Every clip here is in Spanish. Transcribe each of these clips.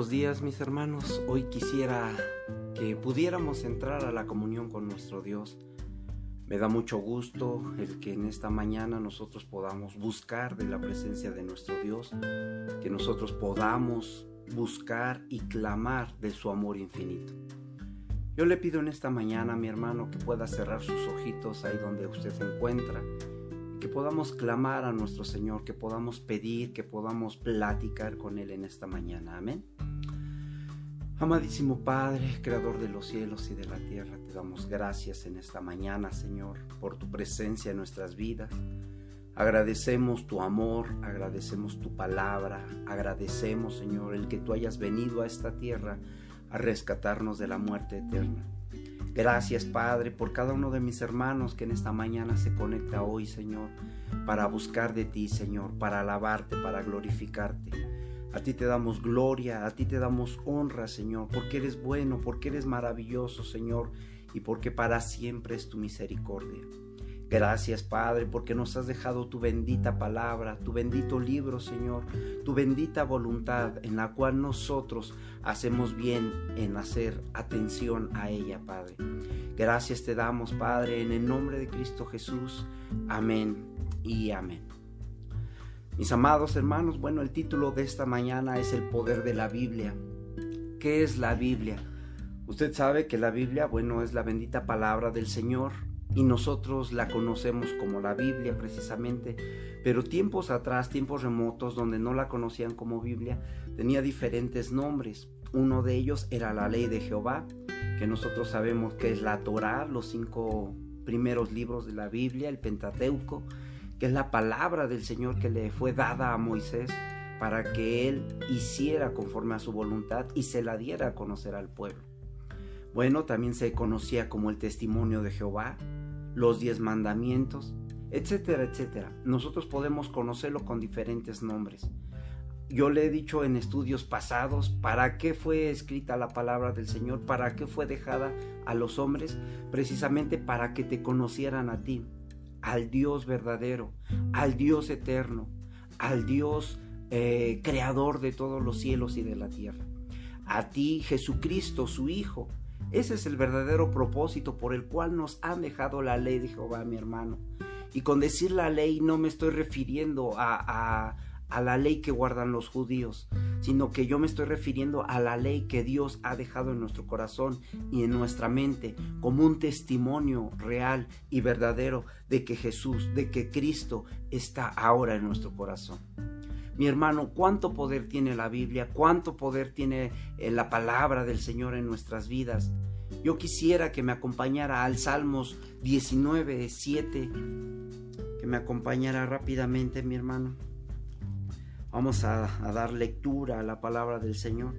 buenos días mis hermanos. Hoy quisiera que pudiéramos entrar a la comunión con nuestro Dios. Me da mucho gusto el que en esta mañana nosotros podamos buscar de la presencia de nuestro Dios, que nosotros podamos buscar y clamar de su amor infinito. Yo le pido en esta mañana mi hermano que pueda cerrar sus ojitos ahí donde usted se encuentra que podamos clamar a nuestro Señor, que podamos pedir, que podamos platicar con Él en esta mañana. Amén. Amadísimo Padre, Creador de los cielos y de la tierra, te damos gracias en esta mañana, Señor, por tu presencia en nuestras vidas. Agradecemos tu amor, agradecemos tu palabra, agradecemos, Señor, el que tú hayas venido a esta tierra a rescatarnos de la muerte eterna. Gracias, Padre, por cada uno de mis hermanos que en esta mañana se conecta hoy, Señor, para buscar de ti, Señor, para alabarte, para glorificarte. A ti te damos gloria, a ti te damos honra, Señor, porque eres bueno, porque eres maravilloso, Señor, y porque para siempre es tu misericordia. Gracias, Padre, porque nos has dejado tu bendita palabra, tu bendito libro, Señor, tu bendita voluntad en la cual nosotros hacemos bien en hacer atención a ella, Padre. Gracias te damos, Padre, en el nombre de Cristo Jesús. Amén y amén. Mis amados hermanos, bueno, el título de esta mañana es El poder de la Biblia. ¿Qué es la Biblia? Usted sabe que la Biblia, bueno, es la bendita palabra del Señor y nosotros la conocemos como la Biblia precisamente, pero tiempos atrás, tiempos remotos donde no la conocían como Biblia, tenía diferentes nombres. Uno de ellos era la ley de Jehová, que nosotros sabemos que es la Torá, los cinco primeros libros de la Biblia, el Pentateuco, que es la palabra del Señor que le fue dada a Moisés para que él hiciera conforme a su voluntad y se la diera a conocer al pueblo. Bueno, también se conocía como el testimonio de Jehová, los diez mandamientos, etcétera, etcétera. Nosotros podemos conocerlo con diferentes nombres. Yo le he dicho en estudios pasados para qué fue escrita la palabra del Señor, para qué fue dejada a los hombres, precisamente para que te conocieran a ti, al Dios verdadero, al Dios eterno, al Dios eh, creador de todos los cielos y de la tierra. A ti, Jesucristo, su Hijo, ese es el verdadero propósito por el cual nos han dejado la ley de Jehová, mi hermano. Y con decir la ley no me estoy refiriendo a, a, la ley que guardan los judíos, sino que yo me estoy refiriendo a la ley que Dios ha dejado en nuestro corazón y en nuestra mente como un testimonio real y verdadero de que Jesús, de que Cristo está ahora en nuestro corazón. Mi hermano, cuánto poder tiene la Biblia, cuánto poder tiene eh, la palabra del Señor en nuestras vidas. Yo quisiera que me acompañara al Salmos 19, 7, que me acompañara rápidamente, mi hermano. Vamos a, dar lectura a la palabra del Señor.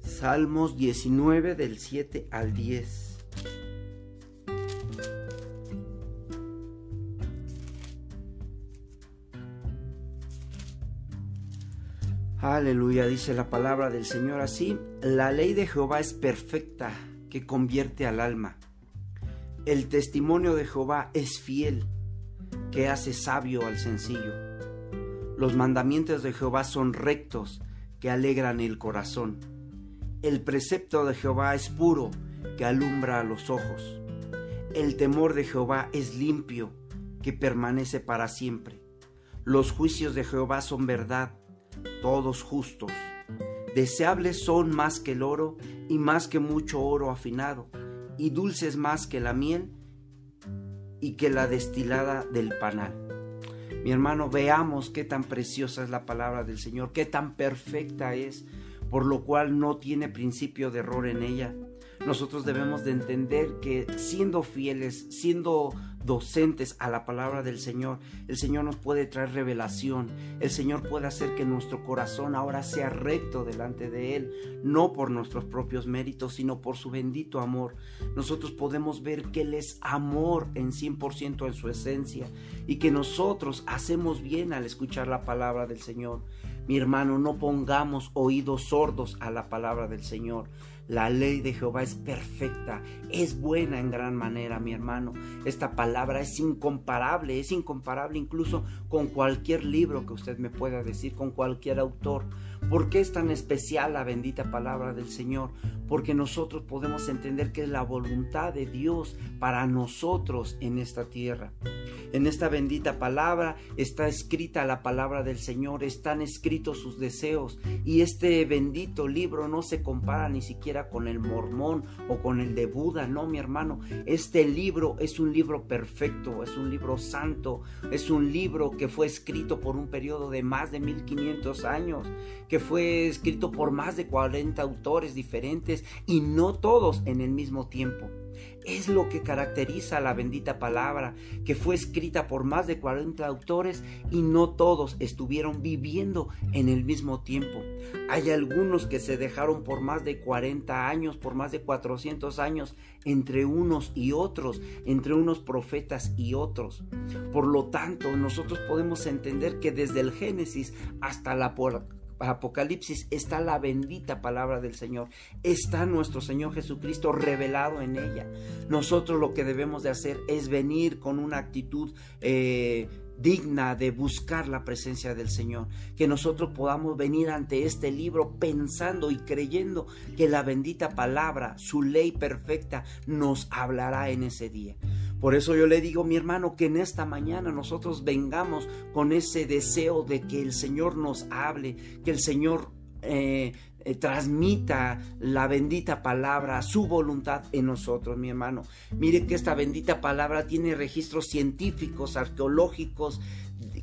Salmos 19 del 7 al 10. Aleluya, dice la palabra del Señor así. La ley de Jehová es perfecta, que convierte al alma. El testimonio de Jehová es fiel, que hace sabio al sencillo. Los mandamientos de Jehová son rectos, que alegran el corazón. El precepto de Jehová es puro, que alumbra los ojos. El temor de Jehová es limpio, que permanece para siempre. Los juicios de Jehová son verdad, todos justos. Deseables son más que el oro y más que mucho oro afinado, y dulces más que la miel y que la destilada del panal. Mi hermano, veamos qué tan preciosa es la palabra del Señor, qué tan perfecta es, por lo cual no tiene principio de error en ella. Nosotros debemos de entender que siendo fieles, siendo docentes a la palabra del Señor, el Señor nos puede traer revelación, el Señor puede hacer que nuestro corazón ahora sea recto delante de Él, no por nuestros propios méritos, sino por su bendito amor. Nosotros podemos ver que Él es amor en 100% en su esencia y que nosotros hacemos bien al escuchar la palabra del Señor. Mi hermano, no pongamos oídos sordos a la palabra del Señor. La ley de Jehová es perfecta, es buena en gran manera, mi hermano. Esta palabra es incomparable, es incomparable incluso con cualquier libro que usted me pueda decir, con cualquier autor. ¿Por qué es tan especial la bendita palabra del Señor? Porque nosotros podemos entender que es la voluntad de Dios para nosotros en esta tierra. En esta bendita palabra está escrita la palabra del Señor, están escritos sus deseos y este bendito libro no se compara ni siquiera con el mormón o con el de Buda, no mi hermano, este libro es un libro perfecto, es un libro santo, es un libro que fue escrito por un periodo de más de 1500 años, que fue escrito por más de 40 autores diferentes y no todos en el mismo tiempo. Es lo que caracteriza la bendita palabra, que fue escrita por más de 40 autores y no todos estuvieron viviendo en el mismo tiempo. Hay algunos que se dejaron por más de 40 años, por más de 400 años, entre unos y otros, entre unos profetas y otros. Por lo tanto, nosotros podemos entender que desde el Génesis hasta la Apocalipsis está la bendita palabra del Señor, está nuestro Señor Jesucristo revelado en ella. Nosotros lo que debemos de hacer es venir con una actitud eh, digna de buscar la presencia del Señor, que nosotros podamos venir ante este libro pensando y creyendo que la bendita palabra, su ley perfecta, nos hablará en ese día. Por eso yo le digo, mi hermano, que en esta mañana nosotros vengamos con ese deseo de que el Señor nos hable, que el Señor eh, eh, transmita la bendita palabra, su voluntad en nosotros, mi hermano. Mire que esta bendita palabra tiene registros científicos, arqueológicos,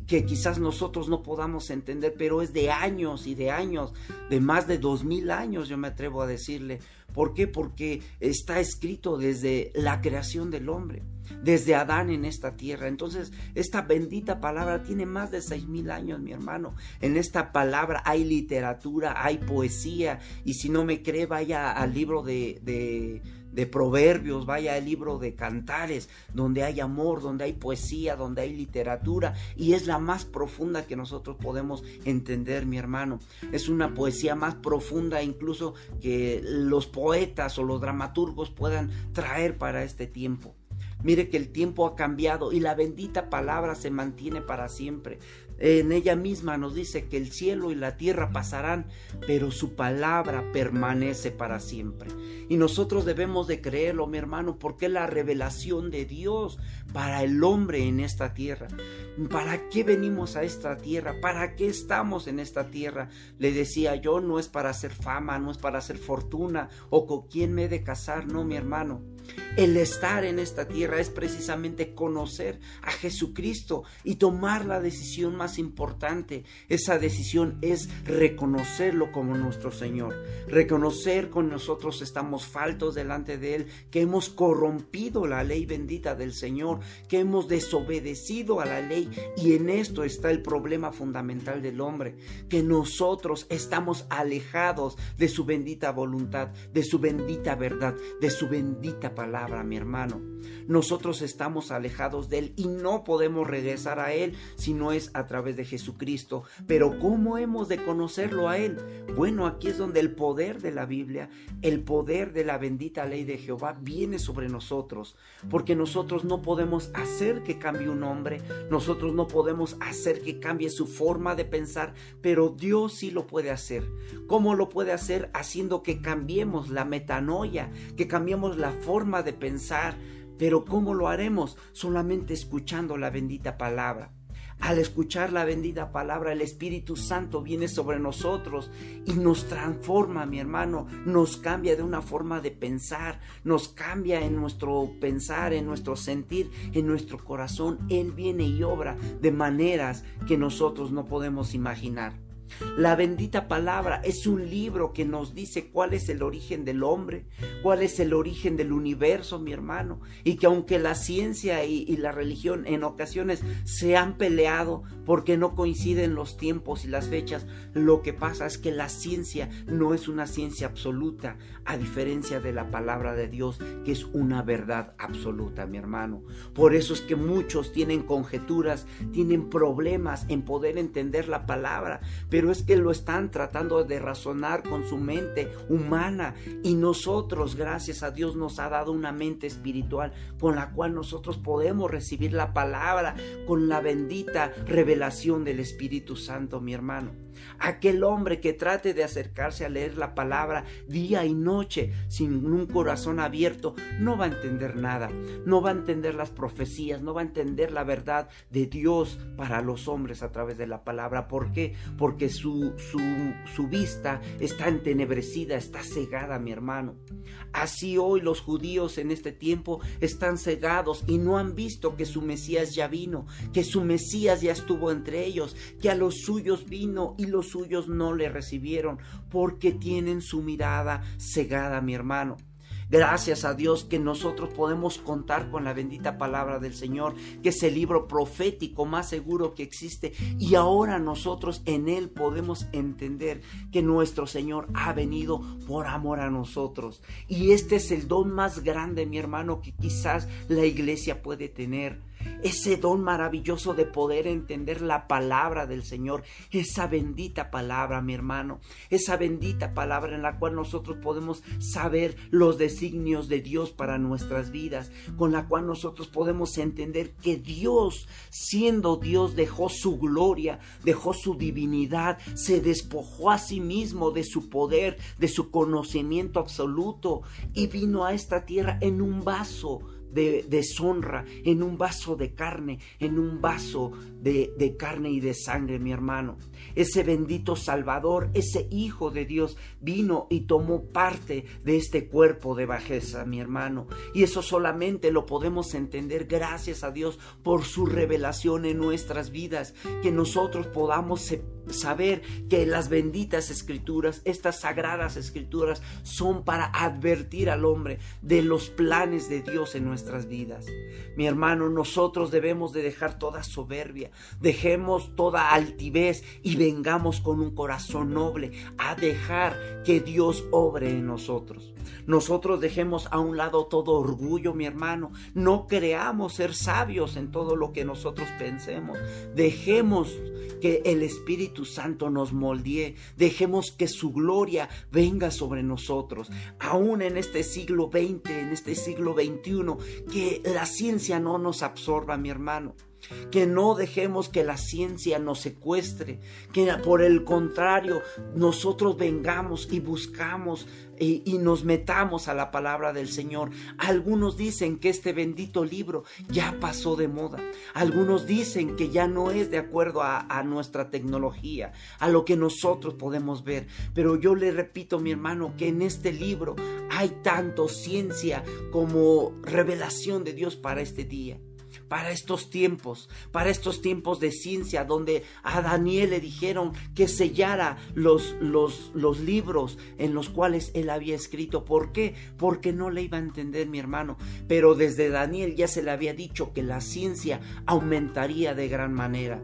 que quizás nosotros no podamos entender, pero es de años y de años, de más de dos mil años, yo me atrevo a decirle. ¿Por qué? Porque está escrito desde la creación del hombre desde Adán en esta tierra. Entonces, esta bendita palabra tiene más de seis mil años, mi hermano. En esta palabra hay literatura, hay poesía, y si no me cree, vaya al libro de, de de proverbios, vaya al libro de cantares, donde hay amor, donde hay poesía, donde hay literatura, y es la más profunda que nosotros podemos entender, mi hermano. Es una poesía más profunda incluso que los poetas o los dramaturgos puedan traer para este tiempo. Mire que el tiempo ha cambiado y la bendita palabra se mantiene para siempre. En ella misma nos dice que el cielo y la tierra pasarán, pero su palabra permanece para siempre. Y nosotros debemos de creerlo, mi hermano, porque es la revelación de Dios para el hombre en esta tierra. ¿Para qué venimos a esta tierra? ¿Para qué estamos en esta tierra? Le decía yo, no es para hacer fama, no es para hacer fortuna o con quién me he de casar, no, mi hermano. El estar en esta tierra es precisamente conocer a Jesucristo y tomar la decisión más importante. Esa decisión es reconocerlo como nuestro Señor. Reconocer con nosotros estamos faltos delante de Él, que hemos corrompido la ley bendita del Señor, que hemos desobedecido a la ley y en esto está el problema fundamental del hombre, que nosotros estamos alejados de su bendita voluntad, de su bendita verdad, de su bendita palabra, mi hermano. Nosotros estamos alejados de Él y no podemos regresar a Él si no es a través de Jesucristo. Pero ¿cómo hemos de conocerlo a Él? Bueno, aquí es donde el poder de la Biblia, el poder de la bendita ley de Jehová viene sobre nosotros, porque nosotros no podemos hacer que cambie un hombre, nosotros no podemos hacer que cambie su forma de pensar, pero Dios sí lo puede hacer. ¿Cómo lo puede hacer? Haciendo que cambiemos la metanoia, que cambiemos la forma de pensar. Pero ¿cómo lo haremos? Solamente escuchando la bendita palabra. Al escuchar la bendita palabra, el Espíritu Santo viene sobre nosotros y nos transforma, mi hermano, nos cambia de una forma de pensar, nos cambia en nuestro pensar, en nuestro sentir, en nuestro corazón. Él viene y obra de maneras que nosotros no podemos imaginar. La bendita palabra es un libro que nos dice cuál es el origen del hombre, cuál es el origen del universo, mi hermano, y que aunque la ciencia y, la religión en ocasiones se han peleado porque no coinciden los tiempos y las fechas, lo que pasa es que la ciencia no es una ciencia absoluta, a diferencia de la palabra de Dios, que es una verdad absoluta, mi hermano. Por eso es que muchos tienen conjeturas, tienen problemas en poder entender la palabra, pero es que lo están tratando de razonar con su mente humana y nosotros, gracias a Dios, nos ha dado una mente espiritual con la cual nosotros podemos recibir la palabra con la bendita revelación del Espíritu Santo, mi hermano. Aquel hombre que trate de acercarse a leer la palabra día y noche sin un corazón abierto no va a entender nada, no va a entender las profecías, no va a entender la verdad de Dios para los hombres a través de la palabra. ¿Por qué? Porque su, su, su vista está entenebrecida, está cegada, mi hermano. Así hoy los judíos en este tiempo están cegados y no han visto que su Mesías ya vino, que su Mesías ya estuvo entre ellos, que a los suyos vino y los suyos no le recibieron porque tienen su mirada cegada, mi hermano. Gracias a Dios que nosotros podemos contar con la bendita palabra del Señor, que es el libro profético más seguro que existe. Y ahora nosotros en él podemos entender que nuestro Señor ha venido por amor a nosotros. Y este es el don más grande, mi hermano, que quizás la iglesia puede tener ese don maravilloso de poder entender la palabra del Señor, esa bendita palabra, mi hermano, esa bendita palabra en la cual nosotros podemos saber los designios de Dios para nuestras vidas, con la cual nosotros podemos entender que Dios, siendo Dios, dejó su gloria, dejó su divinidad, se despojó a sí mismo de su poder, de su conocimiento absoluto y vino a esta tierra en un vaso de deshonra, en un vaso de carne, en un vaso de, de, carne y de sangre, mi hermano. Ese bendito Salvador, ese Hijo de Dios, vino y tomó parte de este cuerpo de bajeza, mi hermano. Y eso solamente lo podemos entender gracias a Dios por su revelación en nuestras vidas, que nosotros podamos saber que las benditas escrituras, estas sagradas escrituras, son para advertir al hombre de los planes de Dios en nuestras vidas. Mi hermano, nosotros debemos de dejar toda soberbia, dejemos toda altivez y vengamos con un corazón noble a dejar que Dios obre en nosotros. Nosotros dejemos a un lado todo orgullo, mi hermano. No creamos ser sabios en todo lo que nosotros pensemos. Dejemos que el Espíritu Santo nos moldee. Dejemos que su gloria venga sobre nosotros. Aún en este siglo XX, en este siglo XXI, que la ciencia no nos absorba, mi hermano que no dejemos que la ciencia nos secuestre, que por el contrario nosotros vengamos y buscamos y, nos metamos a la palabra del Señor. Algunos dicen que este bendito libro ya pasó de moda. Algunos dicen que ya no es de acuerdo a, a nuestra tecnología, a lo que nosotros podemos ver. Pero yo le repito, mi hermano, que en este libro hay tanto ciencia como revelación de Dios para este día para estos tiempos, para estos tiempos de ciencia, donde a Daniel le dijeron que sellara los, los, los libros en los cuales él había escrito. ¿Por qué? Porque no le iba a entender mi hermano. Pero desde Daniel ya se le había dicho que la ciencia aumentaría de gran manera.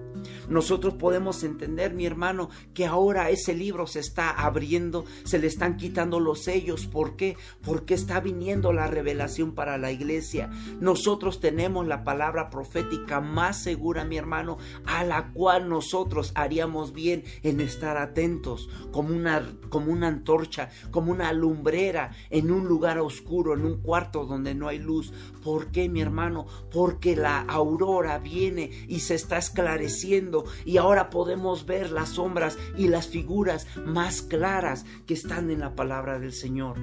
Nosotros podemos entender, mi hermano, que ahora ese libro se está abriendo, se le están quitando los sellos. ¿Por qué? Porque está viniendo la revelación para la iglesia. Nosotros tenemos la palabra profética más segura, mi hermano, a la cual nosotros haríamos bien en estar atentos, como una, como una antorcha, como una lumbrera en un lugar oscuro, en un cuarto donde no hay luz. ¿Por qué, mi hermano? Porque la aurora viene y se está esclareciendo y ahora podemos ver las sombras y las figuras más claras que están en la palabra del Señor.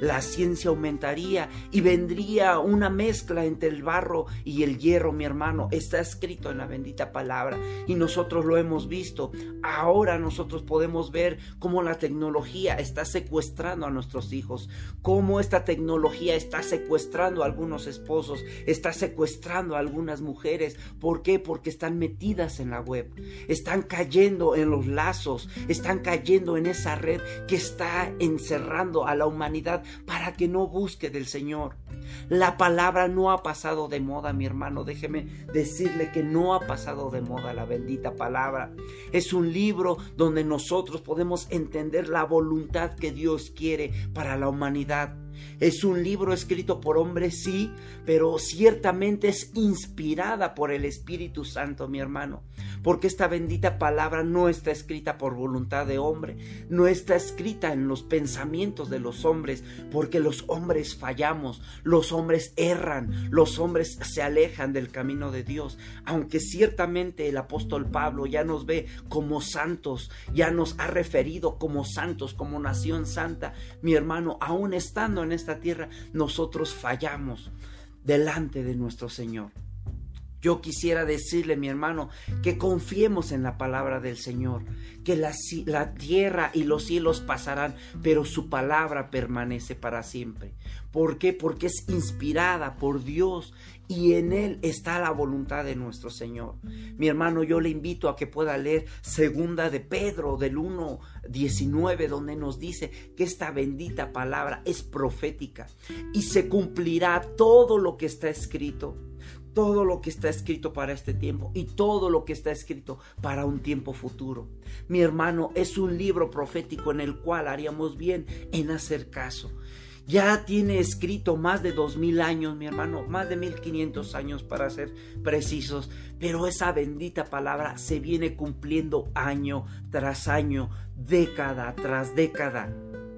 La ciencia aumentaría y vendría una mezcla entre el barro y el hierro, mi hermano. Está escrito en la bendita palabra y nosotros lo hemos visto. Ahora nosotros podemos ver cómo la tecnología está secuestrando a nuestros hijos, cómo esta tecnología está secuestrando a algunos esposos, está secuestrando a algunas mujeres. ¿Por qué? Porque están metidas en la web. Están cayendo en los lazos, están cayendo en esa red que está encerrando a la humanidad para que no busque del Señor. La palabra no ha pasado de moda, mi hermano. Déjeme decirle que no ha pasado de moda la bendita palabra. Es un libro donde nosotros podemos entender la voluntad que Dios quiere para la humanidad. Es un libro escrito por hombres, sí, pero ciertamente es inspirada por el Espíritu Santo, mi hermano porque esta bendita palabra no está escrita por voluntad de hombre, no está escrita en los pensamientos de los hombres, porque los hombres fallamos, los hombres erran, los hombres se alejan del camino de Dios, aunque ciertamente el apóstol Pablo ya nos ve como santos, ya nos ha referido como santos, como nación santa, mi hermano, aún estando en esta tierra, nosotros fallamos delante de nuestro Señor. Yo quisiera decirle, mi hermano, que confiemos en la palabra del Señor, que la, tierra y los cielos pasarán, pero su palabra permanece para siempre. ¿Por qué? Porque es inspirada por Dios y en él está la voluntad de nuestro Señor. Mi hermano, yo le invito a que pueda leer segunda de Pedro del 1 19 donde nos dice que esta bendita palabra es profética y se cumplirá todo lo que está escrito todo lo que está escrito para este tiempo y todo lo que está escrito para un tiempo futuro. Mi hermano, es un libro profético en el cual haríamos bien en hacer caso. Ya tiene escrito más de dos mil años, mi hermano, más de mil quinientos años para ser precisos, pero esa bendita palabra se viene cumpliendo año tras año, década tras década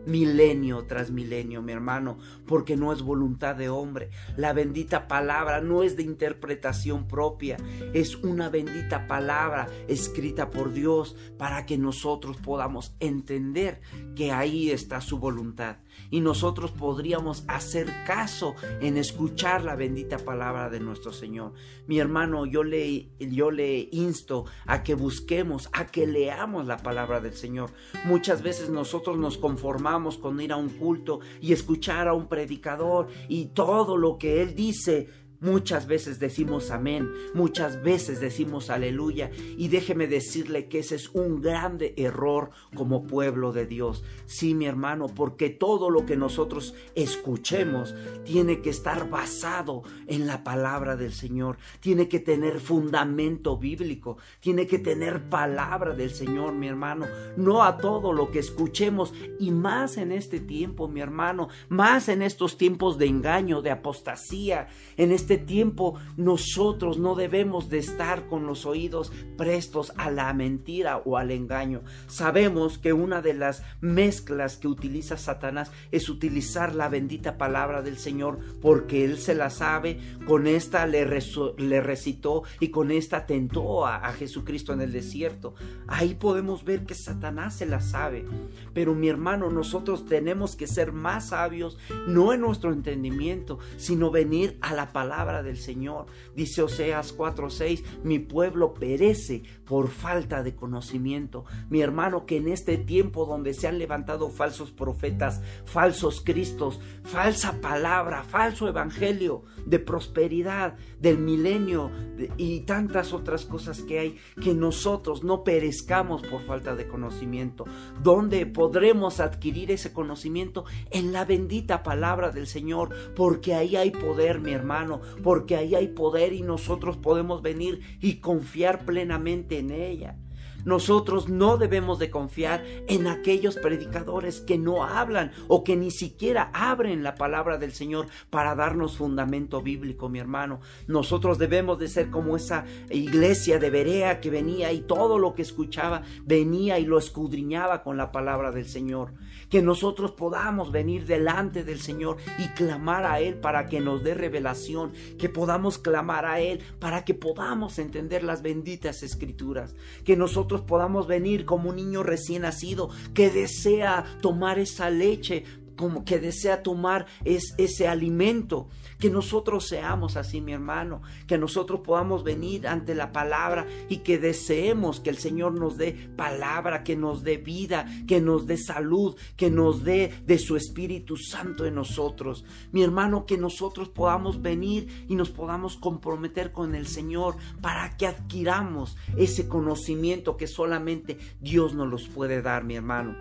milenio tras milenio, mi hermano, porque no es voluntad de hombre. La bendita palabra no es de interpretación propia, es una bendita palabra escrita por Dios para que nosotros podamos entender que ahí está su voluntad y nosotros podríamos hacer caso en escuchar la bendita palabra de nuestro Señor. Mi hermano, yo le, yo le insto a que busquemos, a que leamos la palabra del Señor. Muchas veces nosotros nos conformamos con ir a un culto y escuchar a un predicador y todo lo que él dice Muchas veces decimos amén, muchas veces decimos aleluya y déjeme decirle que ese es un grande error como pueblo de Dios. Sí, mi hermano, porque todo lo que nosotros escuchemos tiene que estar basado en la palabra del Señor, tiene que tener fundamento bíblico, tiene que tener palabra del Señor, mi hermano, no a todo lo que escuchemos y más en este tiempo, mi hermano, más en estos tiempos de engaño, de apostasía, en este este tiempo nosotros no debemos de estar con los oídos prestos a la mentira o al engaño. Sabemos que una de las mezclas que utiliza Satanás es utilizar la bendita palabra del Señor porque él se la sabe, con esta le, recitó y con esta tentó a, a Jesucristo en el desierto. Ahí podemos ver que Satanás se la sabe. Pero mi hermano, nosotros tenemos que ser más sabios, no en nuestro entendimiento, sino venir a la palabra del Señor. Dice Oseas 4:6, mi pueblo perece por falta de conocimiento. Mi hermano, que en este tiempo donde se han levantado falsos profetas, falsos cristos, falsa palabra, falso evangelio de prosperidad, del milenio y tantas otras cosas que hay, que nosotros no perezcamos por falta de conocimiento. ¿Dónde podremos adquirir ese conocimiento? En la bendita palabra del Señor, porque ahí hay poder, mi hermano, porque ahí hay poder y nosotros podemos venir y confiar plenamente en ella. Nosotros no debemos de confiar en aquellos predicadores que no hablan o que ni siquiera abren la palabra del Señor para darnos fundamento bíblico, mi hermano. Nosotros debemos de ser como esa iglesia de Berea que venía y todo lo que escuchaba venía y lo escudriñaba con la palabra del Señor que nosotros podamos venir delante del Señor y clamar a Él para que nos dé revelación, que podamos clamar a Él para que podamos entender las benditas escrituras, que nosotros podamos venir como un niño recién nacido que desea tomar esa leche como que desea tomar es, ese alimento. Que nosotros seamos así, mi hermano, que nosotros podamos venir ante la palabra y que deseemos que el Señor nos dé palabra, que nos dé vida, que nos dé salud, que nos dé de su Espíritu Santo en nosotros. Mi hermano, que nosotros podamos venir y nos podamos comprometer con el Señor para que adquiramos ese conocimiento que solamente Dios nos los puede dar, mi hermano.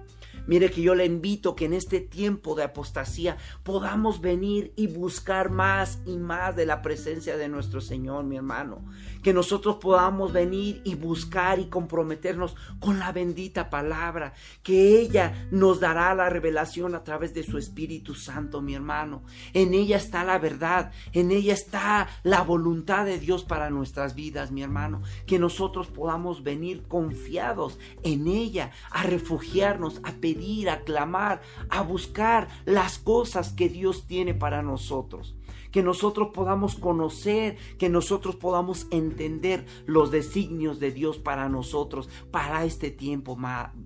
Mire que yo le invito que en este tiempo de apostasía podamos venir y buscar más y más de la presencia de nuestro Señor, mi hermano. Que nosotros podamos venir y buscar y comprometernos con la bendita palabra, que ella nos dará la revelación a través de su Espíritu Santo, mi hermano. En ella está la verdad, en ella está la voluntad de Dios para nuestras vidas, mi hermano. Que nosotros podamos venir confiados en ella, a refugiarnos, a pedir, a clamar, a buscar las cosas que Dios tiene para nosotros. Que nosotros podamos conocer, que nosotros podamos entender los designios de Dios para nosotros, para este tiempo,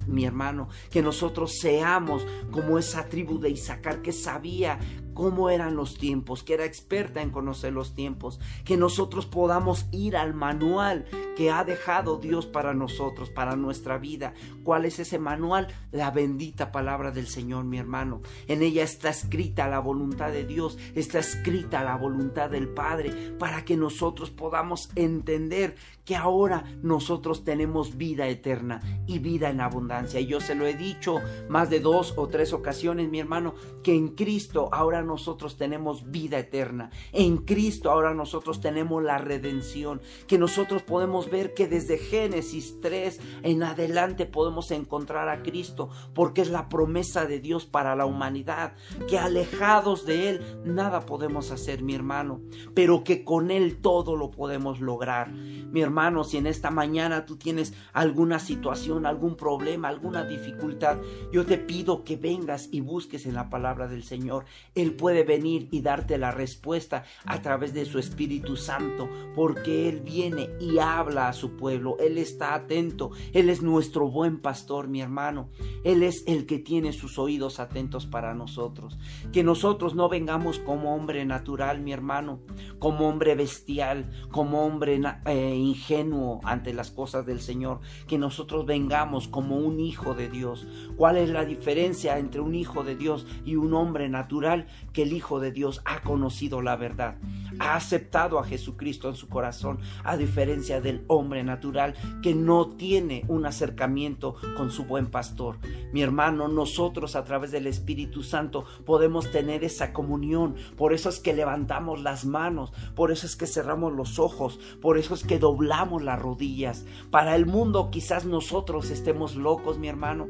mi hermano, que nosotros seamos como esa tribu de Isaacar que sabía cómo eran los tiempos, que era experta en conocer los tiempos, que nosotros podamos ir al manual que ha dejado Dios para nosotros, para nuestra vida. ¿Cuál es ese manual? La bendita palabra del Señor, mi hermano. En ella está escrita la voluntad de Dios, está escrita la voluntad del Padre, para que nosotros podamos entender que ahora nosotros tenemos vida eterna y vida en abundancia. Y yo se lo he dicho más de dos o tres ocasiones, mi hermano, que en Cristo ahora nosotros tenemos vida eterna. En Cristo ahora nosotros tenemos la redención, que nosotros podemos ver que desde Génesis 3 en adelante podemos encontrar a Cristo, porque es la promesa de Dios para la humanidad, que alejados de Él nada podemos hacer, mi hermano, pero que con Él todo lo podemos lograr. Mi hermano, si en esta mañana tú tienes alguna situación, algún problema, alguna dificultad, yo te pido que vengas y busques en la palabra del Señor. Él puede venir y darte la respuesta a través de su Espíritu Santo, porque Él viene y habla a su pueblo. Él está atento. Él es nuestro buen pastor, mi hermano. Él es el que tiene sus oídos atentos para nosotros. Que nosotros no vengamos como hombre natural, mi hermano, como hombre bestial, como hombre eh, ingenuo ante las cosas del Señor, que nosotros vengamos como un hijo de Dios. ¿Cuál es la diferencia entre un hijo de Dios y un hombre natural? Que el hijo de Dios ha conocido la verdad, ha aceptado a Jesucristo en su corazón, a diferencia del hombre natural que no tiene un acercamiento con su buen pastor. Mi hermano, nosotros a través del Espíritu Santo podemos tener esa comunión. Por eso es que levantamos las manos, por eso es que cerramos los ojos, por eso es que doblamos las rodillas. Para el mundo quizás nosotros estemos locos, mi hermano.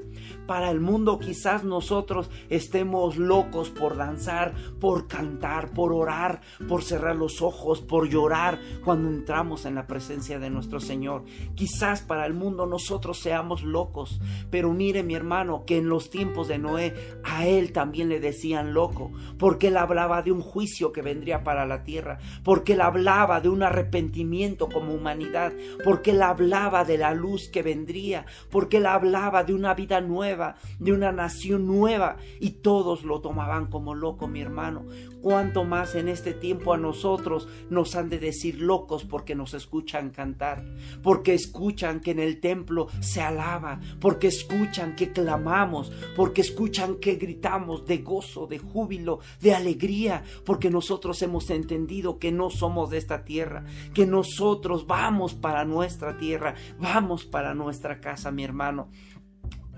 Para el mundo quizás nosotros estemos locos por danzar, por cantar, por orar, por cerrar los ojos, por llorar cuando entramos en la presencia de nuestro Señor. Quizás para el mundo nosotros seamos locos, pero mire mi hermano que en los tiempos de Noé a él también le decían loco, porque él hablaba de un juicio que vendría para la tierra, porque él hablaba de un arrepentimiento como humanidad, porque él hablaba de la luz que vendría, porque él hablaba de una vida nueva, de una nación nueva, y todos lo tomaban como loco, mi hermano. Cuanto más en este tiempo a nosotros nos han de decir locos porque nos escuchan cantar, porque escuchan que en el templo se alaba, porque escuchan que clamamos, porque escuchan que gritamos de gozo, de júbilo, de alegría, porque nosotros hemos entendido que no somos de esta tierra, que nosotros vamos para nuestra tierra, vamos para nuestra casa, mi hermano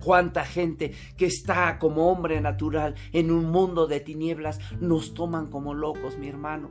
cuánta gente que está como hombre natural en un mundo de tinieblas nos toman como locos, mi hermano.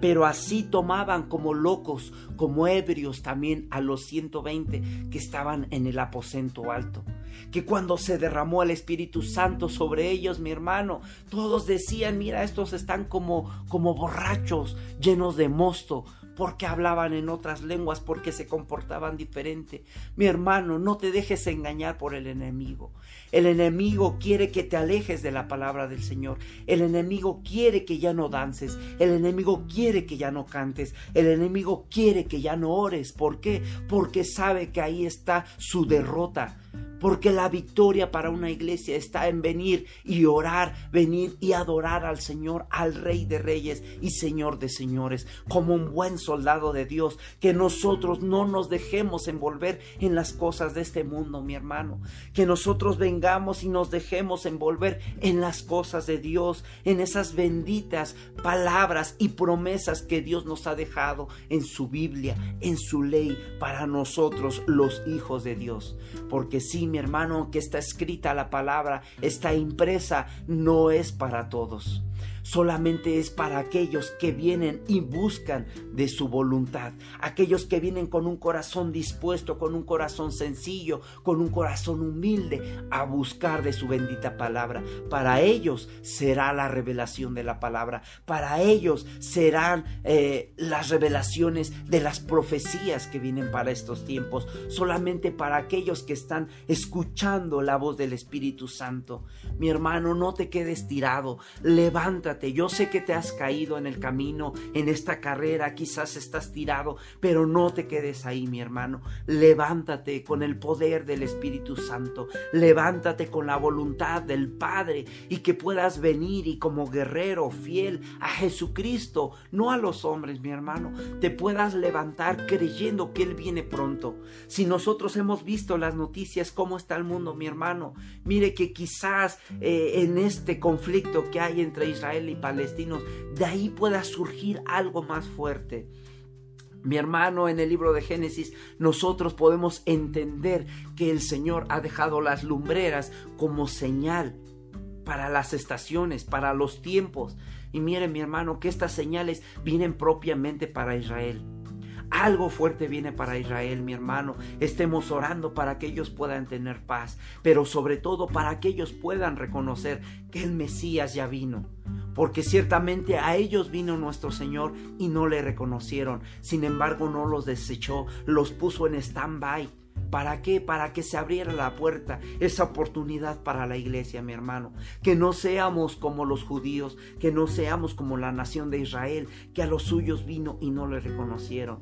Pero así tomaban como locos, como ebrios también a los 120 que estaban en el aposento alto. Que cuando se derramó el Espíritu Santo sobre ellos, mi hermano, todos decían, mira, estos están como, como borrachos, llenos de mosto, porque hablaban en otras lenguas, porque se comportaban diferente. Mi hermano, no te dejes engañar por el enemigo. El enemigo quiere que te alejes de la palabra del Señor. El enemigo quiere que ya no dances. El enemigo quiere que ya no cantes. El enemigo quiere que ya no ores. ¿Por qué? Porque sabe que ahí está su derrota porque la victoria para una iglesia está en venir y orar, venir y adorar al Señor, al Rey de Reyes y Señor de Señores, como un buen soldado de Dios, que nosotros no nos dejemos envolver en las cosas de este mundo, mi hermano, que nosotros vengamos y nos dejemos envolver en las cosas de Dios, en esas benditas palabras y promesas que Dios nos ha dejado en su Biblia, en su ley, para nosotros los hijos de Dios, porque si hermano, que está escrita la palabra, está impresa, no es para todos solamente es para aquellos que vienen y buscan de su voluntad, aquellos que vienen con un corazón dispuesto, con un corazón sencillo, con un corazón humilde a buscar de su bendita palabra. Para ellos será la revelación de la palabra, para ellos serán eh, las revelaciones de las profecías que vienen para estos tiempos, solamente para aquellos que están escuchando la voz del Espíritu Santo. Mi hermano, no te quedes tirado, levántate yo sé que te has caído en el camino, en esta carrera, quizás estás tirado, pero no te quedes ahí, mi hermano. Levántate con el poder del Espíritu Santo. Levántate con la voluntad del Padre y que puedas venir y como guerrero fiel a Jesucristo, no a los hombres, mi hermano, te puedas levantar creyendo que Él viene pronto. Si nosotros hemos visto las noticias, cómo está el mundo, mi hermano, mire que quizás eh, en este conflicto que hay entre Israel y palestinos, de ahí pueda surgir algo más fuerte. Mi hermano, en el libro de Génesis, nosotros podemos entender que el Señor ha dejado las lumbreras como señal para las estaciones, para los tiempos. Y miren, mi hermano, que estas señales vienen propiamente para Israel. Algo fuerte viene para Israel, mi hermano. Estemos orando para que ellos puedan tener paz, pero sobre todo para que ellos puedan reconocer que el Mesías ya vino. Porque ciertamente a ellos vino nuestro Señor y no le reconocieron. Sin embargo, no los desechó, los puso en stand-by ¿Para qué? Para que se abriera la puerta, esa oportunidad para la iglesia, mi hermano. Que no seamos como los judíos, que no seamos como la nación de Israel, que a los suyos vino y no le reconocieron.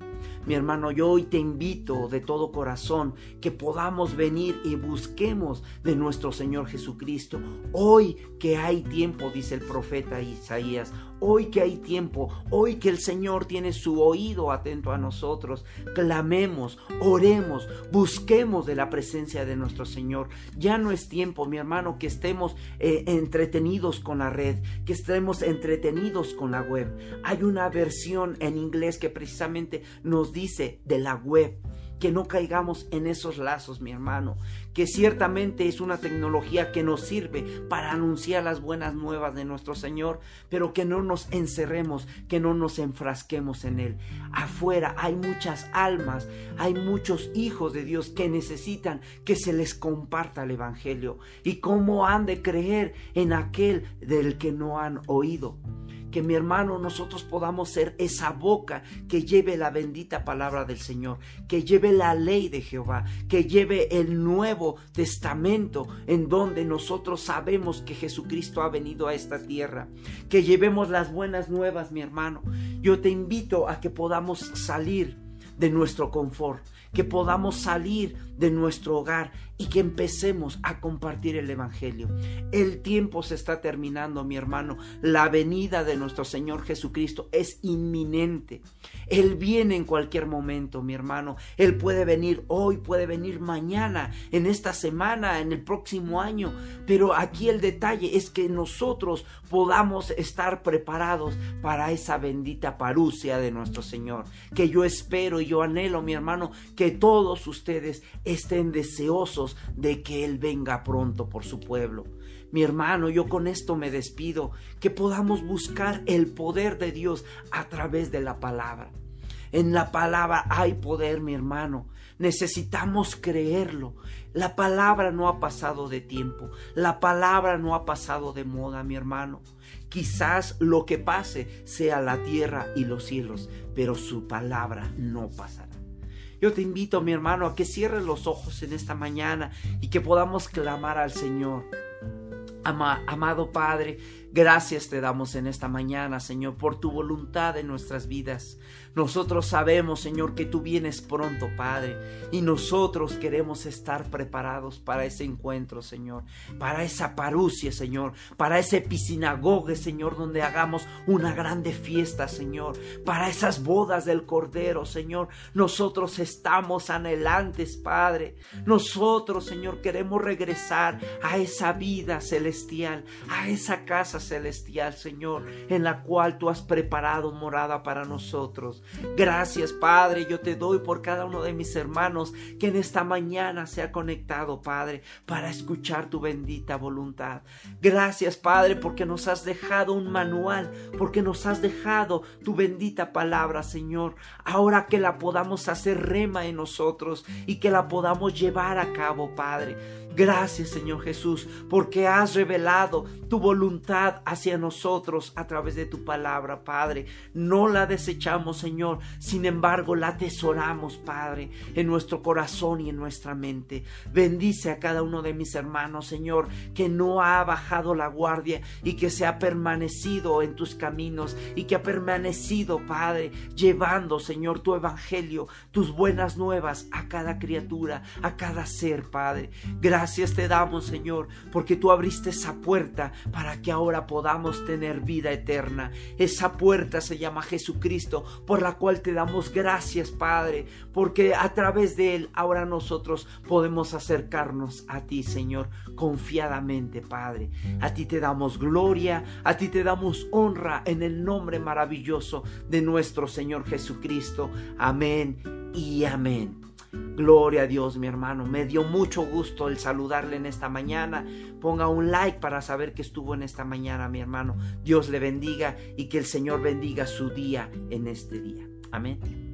Mi hermano, yo hoy te invito de todo corazón que podamos venir y busquemos de nuestro Señor Jesucristo. Hoy que hay tiempo, dice el profeta Isaías, hoy que hay tiempo, hoy que el Señor tiene su oído atento a nosotros, clamemos, oremos, busquemos de la presencia de nuestro Señor. Ya no es tiempo, mi hermano, que estemos eh, entretenidos con la red, que estemos entretenidos con la web. Hay una versión en inglés que precisamente nos dice de la web que no caigamos en esos lazos, mi hermano, que ciertamente es una tecnología que nos sirve para anunciar las buenas nuevas de nuestro Señor, pero que no nos encerremos, que no nos enfrasquemos en Él. Afuera hay muchas almas, hay muchos hijos de Dios que necesitan que se les comparta el Evangelio. ¿Y cómo han de creer en aquel del que no han oído? Que mi hermano nosotros podamos ser esa boca que lleve la bendita palabra del Señor, que lleve la ley de Jehová, que lleve el Nuevo Testamento en donde nosotros sabemos que Jesucristo ha venido a esta tierra, que llevemos las buenas nuevas, mi hermano. Yo te invito a que podamos salir de nuestro confort, que podamos salir de nuestro hogar y que empecemos a compartir el Evangelio. El tiempo se está terminando, mi hermano. La venida de nuestro Señor Jesucristo es inminente. Él viene en cualquier momento, mi hermano. Él puede venir hoy, puede venir mañana, en esta semana, en el próximo año. Pero aquí el detalle es que nosotros podamos estar preparados para esa bendita parucia de nuestro Señor. Que yo espero y yo anhelo, mi hermano, que todos ustedes estén deseosos de que Él venga pronto por su pueblo. Mi hermano, yo con esto me despido, que podamos buscar el poder de Dios a través de la palabra. En la palabra hay poder, mi hermano. Necesitamos creerlo. La palabra no ha pasado de tiempo. La palabra no ha pasado de moda, mi hermano. Quizás lo que pase sea la tierra y los cielos, pero su palabra no pasará. Yo te invito, mi hermano, a que cierres los ojos en esta mañana y que podamos clamar al Señor. amado Padre, Gracias te damos en esta mañana, Señor, por tu voluntad en nuestras vidas. Nosotros sabemos, Señor, que tú vienes pronto, Padre, y nosotros queremos estar preparados para ese encuentro, Señor, para esa parucia, Señor, para ese piscinagogue, Señor, donde hagamos una grande fiesta, Señor, para esas bodas del Cordero, Señor. Nosotros estamos anhelantes, Padre. Nosotros, Señor, queremos regresar a esa vida celestial, a esa casa celestial, Señor, en la cual tú has preparado morada para nosotros. Gracias, Padre, yo te doy por cada uno de mis hermanos que en esta mañana se ha conectado, Padre, para escuchar tu bendita voluntad. Gracias, Padre, porque nos has dejado un manual, porque nos has dejado tu bendita palabra, Señor. Ahora que la podamos hacer rema en nosotros y que la podamos llevar a cabo, Padre. Gracias Señor Jesús, porque has revelado tu voluntad hacia nosotros a través de tu palabra, Padre. No la desechamos, Señor, sin embargo la atesoramos, Padre, en nuestro corazón y en nuestra mente. Bendice a cada uno de mis hermanos, Señor, que no ha bajado la guardia y que se ha permanecido en tus caminos y que ha permanecido, Padre, llevando, Señor, tu evangelio, tus buenas nuevas a cada criatura, a cada ser, Padre. Gracias te damos, Señor, porque tú abriste esa puerta para que ahora podamos tener vida eterna. Esa puerta se llama Jesucristo, por la cual te damos gracias, Padre, porque a través de Él ahora nosotros podemos acercarnos a ti, Señor, confiadamente, Padre. A ti te damos gloria, a ti te damos honra en el nombre maravilloso de nuestro Señor Jesucristo. Amén y amén. Gloria a Dios, mi hermano. Me dio mucho gusto el saludarle en esta mañana. Ponga un like para saber que estuvo en esta mañana, mi hermano. Dios le bendiga y que el Señor bendiga su día en este día. Amén.